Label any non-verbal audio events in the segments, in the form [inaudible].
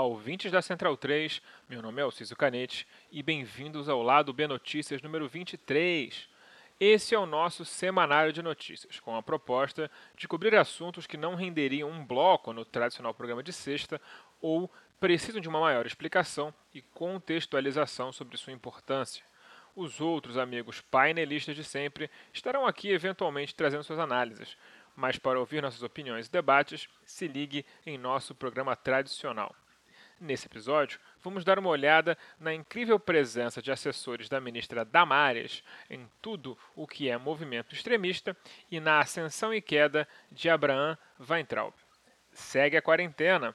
Olá, ouvintes da Central 3. Meu nome é Alciso Canete e bem-vindos ao Lado B Notícias número 23. Esse é o nosso semanário de notícias, com a proposta de cobrir assuntos que não renderiam um bloco no tradicional programa de sexta ou precisam de uma maior explicação e contextualização sobre sua importância. Os outros amigos painelistas de sempre estarão aqui eventualmente trazendo suas análises, mas para ouvir nossas opiniões e debates, se ligue em nosso programa tradicional. Nesse episódio, vamos dar uma olhada na incrível presença de assessores da ministra Damares em tudo o que é movimento extremista e na ascensão e queda de Abraham Weintraub. Segue a quarentena.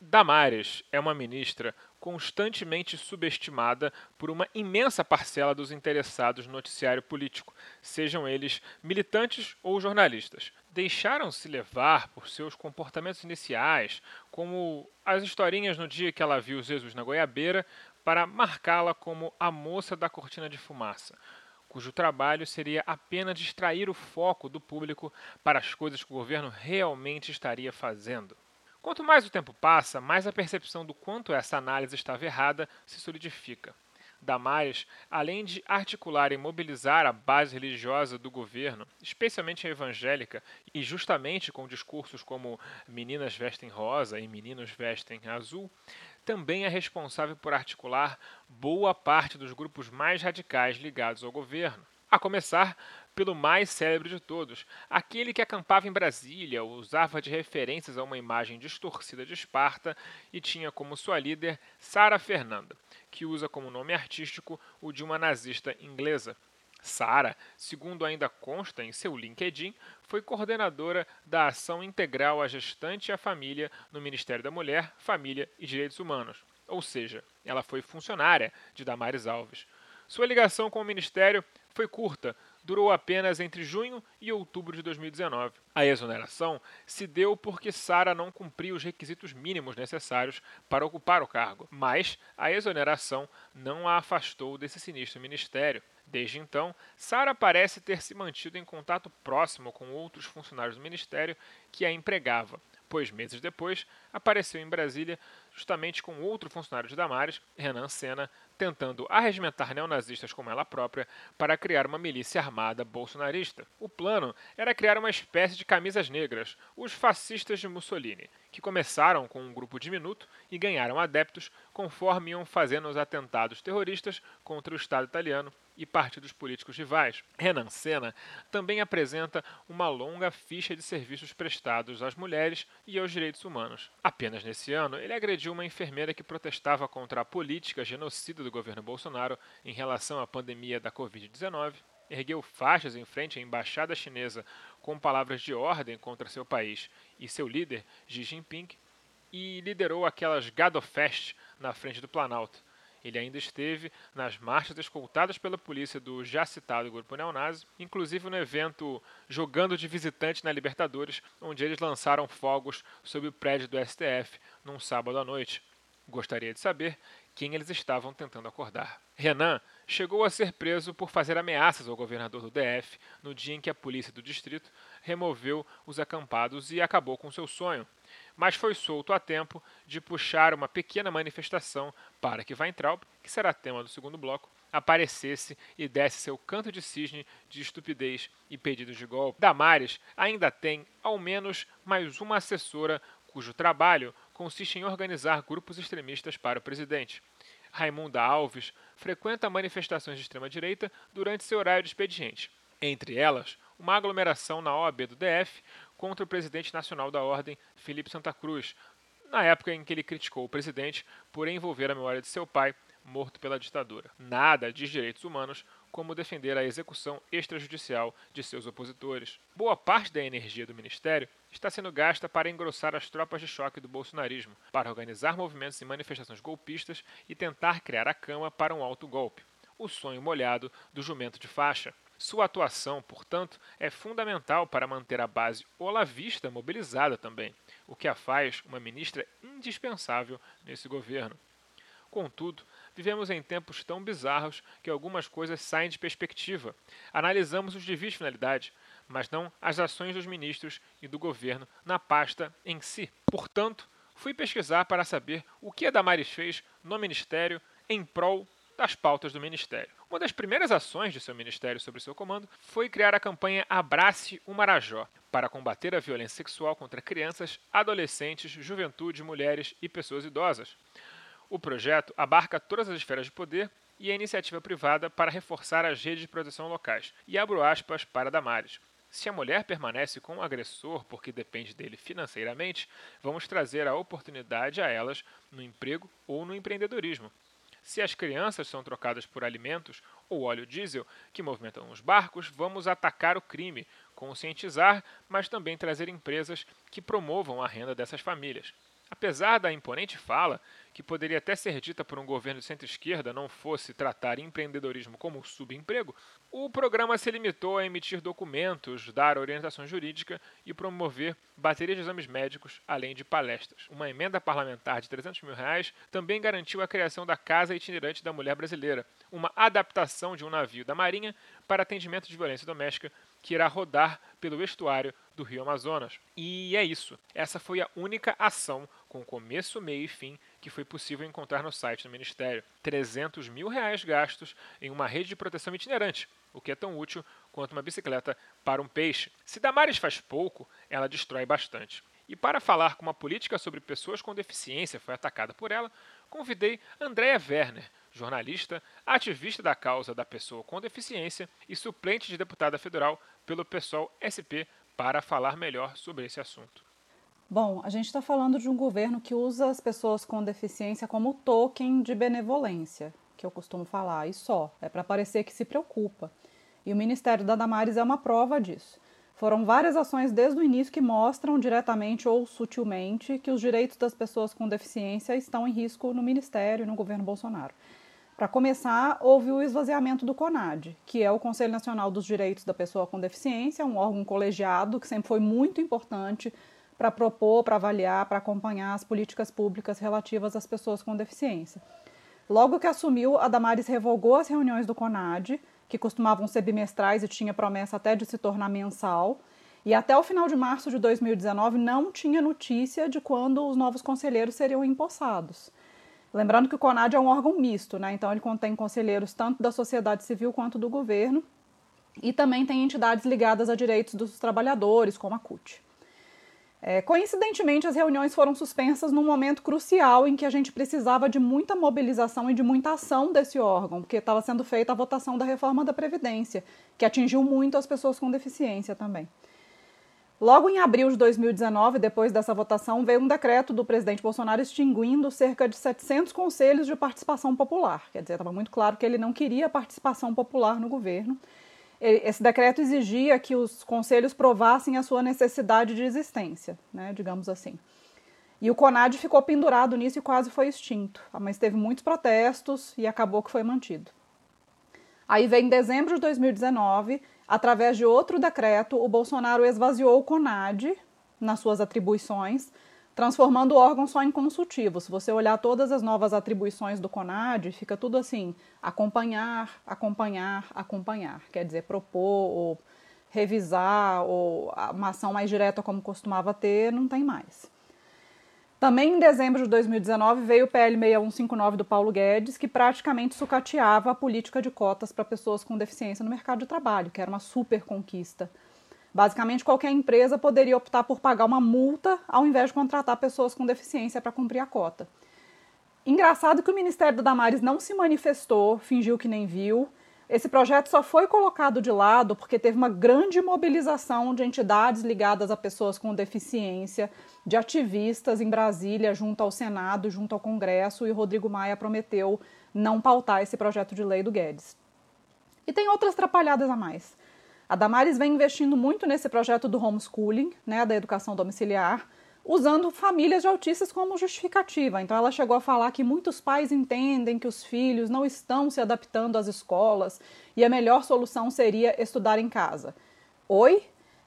Damares é uma ministra constantemente subestimada por uma imensa parcela dos interessados no noticiário político, sejam eles militantes ou jornalistas. Deixaram-se levar por seus comportamentos iniciais, como as historinhas no dia que ela viu Jesus na goiabeira, para marcá-la como a moça da cortina de fumaça cujo trabalho seria apenas distrair o foco do público para as coisas que o governo realmente estaria fazendo. Quanto mais o tempo passa, mais a percepção do quanto essa análise estava errada se solidifica. Damares, além de articular e mobilizar a base religiosa do governo, especialmente a evangélica, e justamente com discursos como meninas vestem rosa e meninos vestem azul, também é responsável por articular boa parte dos grupos mais radicais ligados ao governo. A começar pelo mais célebre de todos, aquele que acampava em Brasília, usava de referências a uma imagem distorcida de Esparta e tinha como sua líder Sara Fernanda, que usa como nome artístico o de uma nazista inglesa. Sara, segundo ainda consta em seu LinkedIn, foi coordenadora da Ação Integral à Gestante e à Família no Ministério da Mulher, Família e Direitos Humanos. Ou seja, ela foi funcionária de Damares Alves. Sua ligação com o Ministério foi curta, durou apenas entre junho e outubro de 2019. A exoneração se deu porque Sara não cumpriu os requisitos mínimos necessários para ocupar o cargo, mas a exoneração não a afastou desse sinistro ministério. Desde então, Sara parece ter se mantido em contato próximo com outros funcionários do ministério que a empregava, pois meses depois apareceu em Brasília justamente com outro funcionário de Damares, Renan Senna, tentando arregimentar neonazistas como ela própria para criar uma milícia armada bolsonarista. O plano era criar uma espécie de camisas negras, os fascistas de Mussolini, que começaram com um grupo diminuto e ganharam adeptos conforme iam fazendo os atentados terroristas contra o Estado italiano e partidos políticos rivais. Renan Senna também apresenta uma longa ficha de serviços prestados às mulheres e aos direitos humanos. Apenas nesse ano, ele agrediu uma enfermeira que protestava contra a política genocida do governo Bolsonaro em relação à pandemia da Covid-19 ergueu faixas em frente à embaixada chinesa com palavras de ordem contra seu país e seu líder, Xi Jinping, e liderou aquelas Gadofest na frente do Planalto, ele ainda esteve nas marchas escoltadas pela polícia do já citado grupo neonazi, inclusive no evento Jogando de Visitante na Libertadores, onde eles lançaram fogos sobre o prédio do STF num sábado à noite. Gostaria de saber quem eles estavam tentando acordar. Renan chegou a ser preso por fazer ameaças ao governador do DF no dia em que a polícia do distrito removeu os acampados e acabou com seu sonho, mas foi solto a tempo de puxar uma pequena manifestação para que Weintraub, que será tema do segundo bloco, aparecesse e desse seu canto de cisne de estupidez e pedidos de golpe. Damares ainda tem, ao menos, mais uma assessora cujo trabalho consiste em organizar grupos extremistas para o presidente. Raimunda Alves frequenta manifestações de extrema-direita durante seu horário de expediente. Entre elas, uma aglomeração na OAB do DF contra o presidente nacional da Ordem, Felipe Santa Cruz, na época em que ele criticou o presidente por envolver a memória de seu pai, morto pela ditadura. Nada diz direitos humanos como defender a execução extrajudicial de seus opositores. Boa parte da energia do ministério está sendo gasta para engrossar as tropas de choque do bolsonarismo, para organizar movimentos e manifestações golpistas e tentar criar a cama para um alto golpe. O sonho molhado do jumento de faixa. Sua atuação, portanto, é fundamental para manter a base olavista mobilizada também, o que a faz uma ministra indispensável nesse governo. Contudo, vivemos em tempos tão bizarros que algumas coisas saem de perspectiva. Analisamos os desvios de finalidade, mas não as ações dos ministros e do governo na pasta em si. Portanto, fui pesquisar para saber o que a Damares fez no ministério em prol das pautas do ministério. Uma das primeiras ações de seu ministério sob seu comando foi criar a campanha Abrace o Marajó, para combater a violência sexual contra crianças, adolescentes, juventude, mulheres e pessoas idosas. O projeto abarca todas as esferas de poder e a iniciativa privada para reforçar as redes de proteção locais. E abro aspas para Damares. Se a mulher permanece com o agressor porque depende dele financeiramente, vamos trazer a oportunidade a elas no emprego ou no empreendedorismo. Se as crianças são trocadas por alimentos ou óleo diesel que movimentam os barcos, vamos atacar o crime, conscientizar, mas também trazer empresas que promovam a renda dessas famílias. Apesar da imponente fala, que poderia até ser dita por um governo de centro-esquerda, não fosse tratar empreendedorismo como subemprego, o programa se limitou a emitir documentos, dar orientação jurídica e promover baterias de exames médicos, além de palestras. Uma emenda parlamentar de 300 mil reais também garantiu a criação da Casa Itinerante da Mulher Brasileira, uma adaptação de um navio da Marinha para atendimento de violência doméstica que irá rodar pelo estuário do Rio Amazonas. E é isso. Essa foi a única ação com começo, meio e fim que foi possível encontrar no site do Ministério. 300 mil reais gastos em uma rede de proteção itinerante, o que é tão útil quanto uma bicicleta para um peixe. Se Damares faz pouco, ela destrói bastante. E para falar como a política sobre pessoas com deficiência foi atacada por ela, convidei Andréa Werner, jornalista, ativista da causa da pessoa com deficiência e suplente de deputada federal pelo PSOL SP, para falar melhor sobre esse assunto. Bom, a gente está falando de um governo que usa as pessoas com deficiência como token de benevolência, que eu costumo falar, e só. É para parecer que se preocupa. E o Ministério da Damares é uma prova disso. Foram várias ações desde o início que mostram diretamente ou sutilmente que os direitos das pessoas com deficiência estão em risco no Ministério e no governo Bolsonaro. Para começar, houve o esvaziamento do CONAD, que é o Conselho Nacional dos Direitos da Pessoa com Deficiência, um órgão colegiado que sempre foi muito importante para propor, para avaliar, para acompanhar as políticas públicas relativas às pessoas com deficiência. Logo que assumiu, a Damares revogou as reuniões do CONAD, que costumavam ser bimestrais e tinha promessa até de se tornar mensal, e até o final de março de 2019 não tinha notícia de quando os novos conselheiros seriam empossados. Lembrando que o CONAD é um órgão misto, né? então ele contém conselheiros tanto da sociedade civil quanto do governo, e também tem entidades ligadas a direitos dos trabalhadores, como a CUT. É, coincidentemente, as reuniões foram suspensas num momento crucial em que a gente precisava de muita mobilização e de muita ação desse órgão, porque estava sendo feita a votação da reforma da Previdência, que atingiu muito as pessoas com deficiência também. Logo em abril de 2019, depois dessa votação, veio um decreto do presidente Bolsonaro extinguindo cerca de 700 conselhos de participação popular. Quer dizer, estava muito claro que ele não queria participação popular no governo esse decreto exigia que os conselhos provassem a sua necessidade de existência, né, digamos assim. E o CONAD ficou pendurado nisso e quase foi extinto, mas teve muitos protestos e acabou que foi mantido. Aí vem em dezembro de 2019, através de outro decreto, o Bolsonaro esvaziou o CONAD nas suas atribuições transformando o órgão só em consultivo. Se você olhar todas as novas atribuições do CONAD, fica tudo assim: acompanhar, acompanhar, acompanhar. Quer dizer, propor ou revisar ou uma ação mais direta como costumava ter, não tem mais. Também em dezembro de 2019 veio o PL 6159 do Paulo Guedes, que praticamente sucateava a política de cotas para pessoas com deficiência no mercado de trabalho, que era uma super conquista Basicamente, qualquer empresa poderia optar por pagar uma multa ao invés de contratar pessoas com deficiência para cumprir a cota. Engraçado que o Ministério da Damares não se manifestou, fingiu que nem viu. Esse projeto só foi colocado de lado porque teve uma grande mobilização de entidades ligadas a pessoas com deficiência, de ativistas em Brasília, junto ao Senado, junto ao Congresso, e Rodrigo Maia prometeu não pautar esse projeto de lei do Guedes. E tem outras atrapalhadas a mais. A Damares vem investindo muito nesse projeto do homeschooling, né, da educação domiciliar, usando famílias de autistas como justificativa. Então, ela chegou a falar que muitos pais entendem que os filhos não estão se adaptando às escolas e a melhor solução seria estudar em casa. Oi?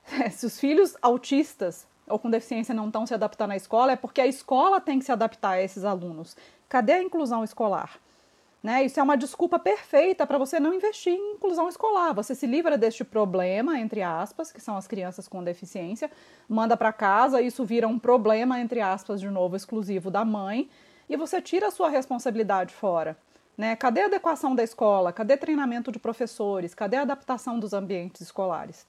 [laughs] Se os filhos autistas ou com deficiência não estão se adaptando à escola, é porque a escola tem que se adaptar a esses alunos. Cadê a inclusão escolar? Né? Isso é uma desculpa perfeita para você não investir em inclusão escolar. Você se livra deste problema, entre aspas, que são as crianças com deficiência, manda para casa, isso vira um problema, entre aspas, de novo, exclusivo da mãe, e você tira a sua responsabilidade fora. Né? Cadê a adequação da escola? Cadê treinamento de professores? Cadê a adaptação dos ambientes escolares?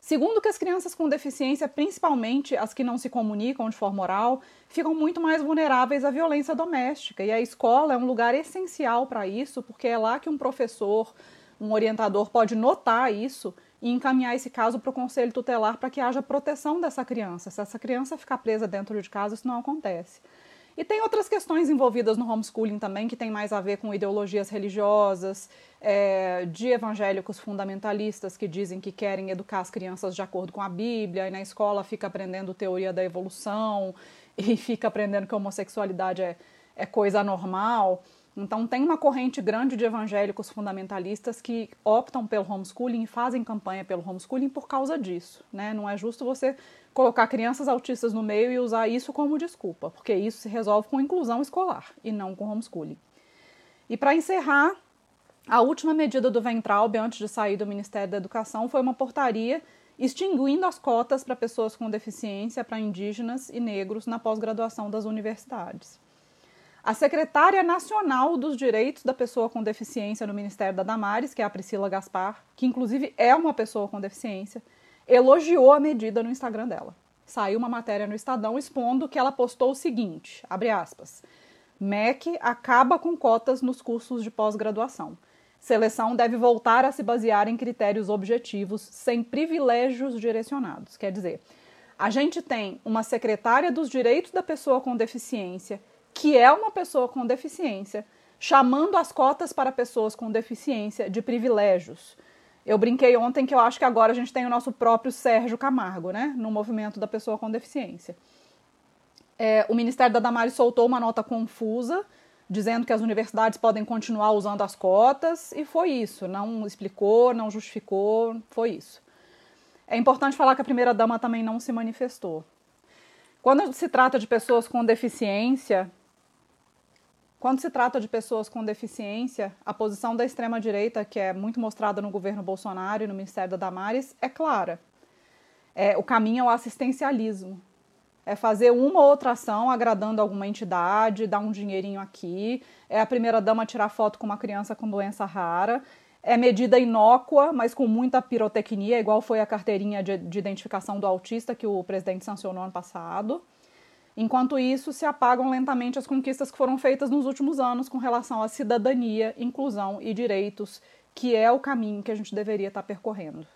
Segundo que as crianças com deficiência, principalmente as que não se comunicam de forma oral, ficam muito mais vulneráveis à violência doméstica. E a escola é um lugar essencial para isso, porque é lá que um professor, um orientador pode notar isso e encaminhar esse caso para o conselho tutelar para que haja proteção dessa criança. Se essa criança ficar presa dentro de casa, isso não acontece. E tem outras questões envolvidas no homeschooling também, que tem mais a ver com ideologias religiosas, é, de evangélicos fundamentalistas que dizem que querem educar as crianças de acordo com a Bíblia, e na escola fica aprendendo teoria da evolução, [laughs] e fica aprendendo que a homossexualidade é, é coisa normal. Então, tem uma corrente grande de evangélicos fundamentalistas que optam pelo homeschooling e fazem campanha pelo homeschooling por causa disso. Né? Não é justo você colocar crianças autistas no meio e usar isso como desculpa, porque isso se resolve com inclusão escolar e não com homeschooling. E para encerrar, a última medida do Ventralb antes de sair do Ministério da Educação foi uma portaria extinguindo as cotas para pessoas com deficiência, para indígenas e negros na pós-graduação das universidades. A secretária nacional dos direitos da pessoa com deficiência no Ministério da Damares, que é a Priscila Gaspar, que inclusive é uma pessoa com deficiência, elogiou a medida no Instagram dela. Saiu uma matéria no Estadão expondo que ela postou o seguinte, abre aspas, MEC acaba com cotas nos cursos de pós-graduação. Seleção deve voltar a se basear em critérios objetivos, sem privilégios direcionados. Quer dizer, a gente tem uma secretária dos direitos da pessoa com deficiência, que é uma pessoa com deficiência, chamando as cotas para pessoas com deficiência de privilégios. Eu brinquei ontem que eu acho que agora a gente tem o nosso próprio Sérgio Camargo, né, no movimento da pessoa com deficiência. É, o Ministério da Damares soltou uma nota confusa, dizendo que as universidades podem continuar usando as cotas, e foi isso. Não explicou, não justificou, foi isso. É importante falar que a primeira-dama também não se manifestou. Quando se trata de pessoas com deficiência, quando se trata de pessoas com deficiência, a posição da extrema-direita, que é muito mostrada no governo Bolsonaro e no Ministério da Damares, é clara. É, o caminho é o assistencialismo. É fazer uma ou outra ação agradando alguma entidade, dar um dinheirinho aqui. É a primeira-dama tirar foto com uma criança com doença rara. É medida inócua, mas com muita pirotecnia, igual foi a carteirinha de, de identificação do autista que o presidente sancionou ano passado. Enquanto isso, se apagam lentamente as conquistas que foram feitas nos últimos anos com relação à cidadania, inclusão e direitos, que é o caminho que a gente deveria estar percorrendo.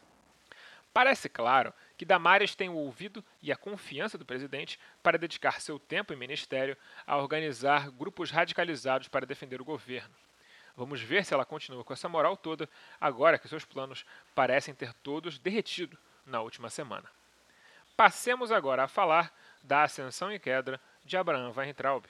Parece claro que Damares tem o ouvido e a confiança do presidente para dedicar seu tempo e ministério a organizar grupos radicalizados para defender o governo. Vamos ver se ela continua com essa moral toda agora que seus planos parecem ter todos derretido na última semana. Passemos agora a falar da ascensão e queda de Abraham Weintraub.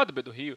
Lado B do Rio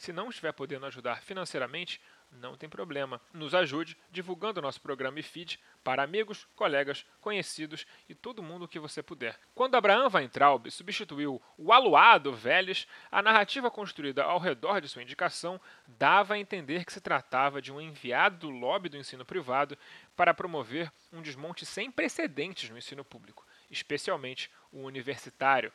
Se não estiver podendo ajudar financeiramente, não tem problema. Nos ajude divulgando nosso programa e feed para amigos, colegas, conhecidos e todo mundo que você puder. Quando Abraham Weintraub substituiu o aluado Vélez, a narrativa construída ao redor de sua indicação dava a entender que se tratava de um enviado do lobby do ensino privado para promover um desmonte sem precedentes no ensino público, especialmente o universitário.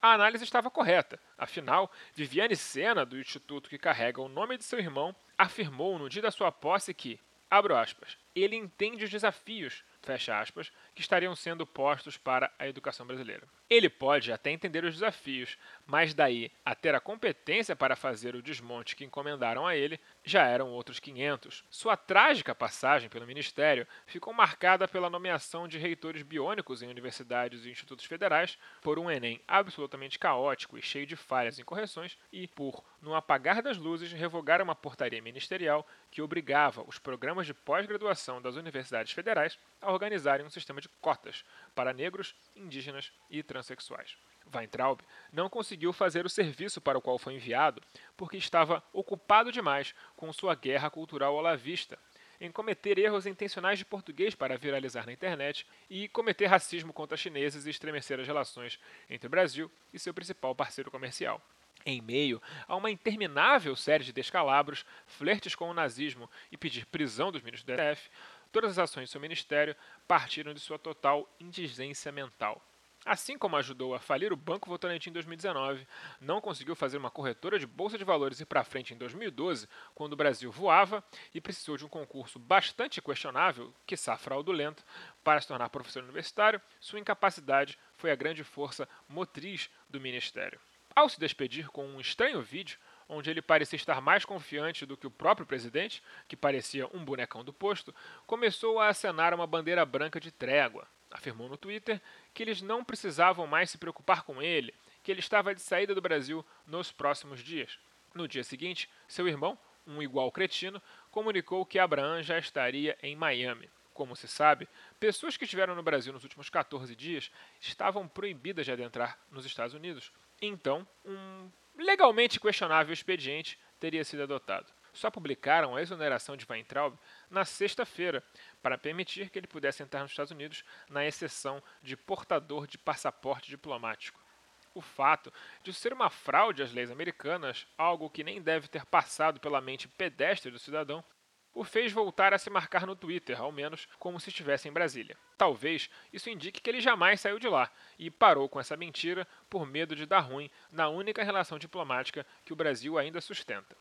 A análise estava correta. Afinal, Viviane Sena, do instituto que carrega o nome de seu irmão, afirmou no dia da sua posse que, aspas, ele entende os desafios aspas, que estariam sendo postos para a educação brasileira. Ele pode até entender os desafios, mas daí a ter a competência para fazer o desmonte que encomendaram a ele, já eram outros 500. Sua trágica passagem pelo ministério ficou marcada pela nomeação de reitores biônicos em universidades e institutos federais, por um Enem absolutamente caótico e cheio de falhas e incorreções, e por, no apagar das luzes, revogar uma portaria ministerial que obrigava os programas de pós-graduação das universidades federais a organizarem um sistema de cotas para negros, indígenas e transexuais. Weintraub não conseguiu fazer o serviço para o qual foi enviado porque estava ocupado demais com sua guerra cultural olavista, em cometer erros intencionais de português para viralizar na internet e cometer racismo contra chineses e estremecer as relações entre o Brasil e seu principal parceiro comercial. Em meio a uma interminável série de descalabros, flertes com o nazismo e pedir prisão dos ministros do DF, todas as ações do seu ministério partiram de sua total indigência mental. Assim como ajudou a falir o Banco Votorantim em 2019, não conseguiu fazer uma corretora de bolsa de valores ir para frente em 2012, quando o Brasil voava e precisou de um concurso bastante questionável, quiçá fraudulento, para se tornar professor universitário, sua incapacidade foi a grande força motriz do ministério. Ao se despedir com um estranho vídeo, onde ele parecia estar mais confiante do que o próprio presidente, que parecia um bonecão do posto, começou a acenar uma bandeira branca de trégua. Afirmou no Twitter que eles não precisavam mais se preocupar com ele, que ele estava de saída do Brasil nos próximos dias. No dia seguinte, seu irmão, um igual cretino, comunicou que Abraham já estaria em Miami. Como se sabe, pessoas que estiveram no Brasil nos últimos 14 dias estavam proibidas de adentrar nos Estados Unidos. Então, um legalmente questionável expediente teria sido adotado. Só publicaram a exoneração de Weintraub na sexta-feira, para permitir que ele pudesse entrar nos Estados Unidos na exceção de portador de passaporte diplomático. O fato de ser uma fraude às leis americanas, algo que nem deve ter passado pela mente pedestre do cidadão, o fez voltar a se marcar no Twitter, ao menos como se estivesse em Brasília. Talvez isso indique que ele jamais saiu de lá e parou com essa mentira por medo de dar ruim na única relação diplomática que o Brasil ainda sustenta.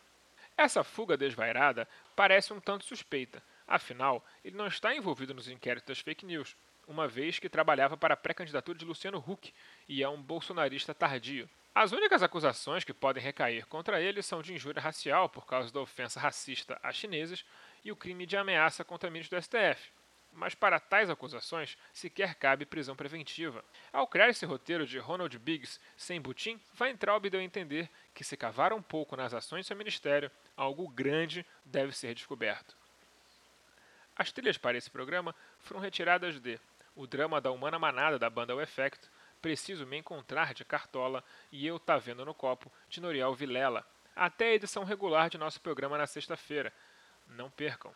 Essa fuga desvairada parece um tanto suspeita, afinal, ele não está envolvido nos inquéritos das fake news, uma vez que trabalhava para a pré-candidatura de Luciano Huck e é um bolsonarista tardio. As únicas acusações que podem recair contra ele são de injúria racial por causa da ofensa racista a chineses e o crime de ameaça contra ministros do STF. Mas para tais acusações sequer cabe prisão preventiva. Ao criar esse roteiro de Ronald Biggs sem butim, Weintraub deu a entender que se cavar um pouco nas ações do seu ministério, algo grande deve ser descoberto. As trilhas para esse programa foram retiradas de O Drama da Humana Manada da banda O Effect, Preciso Me Encontrar, de Cartola, e Eu Tá Vendo no Copo, de Noriel Vilela, até a edição regular de nosso programa na sexta-feira. Não percam!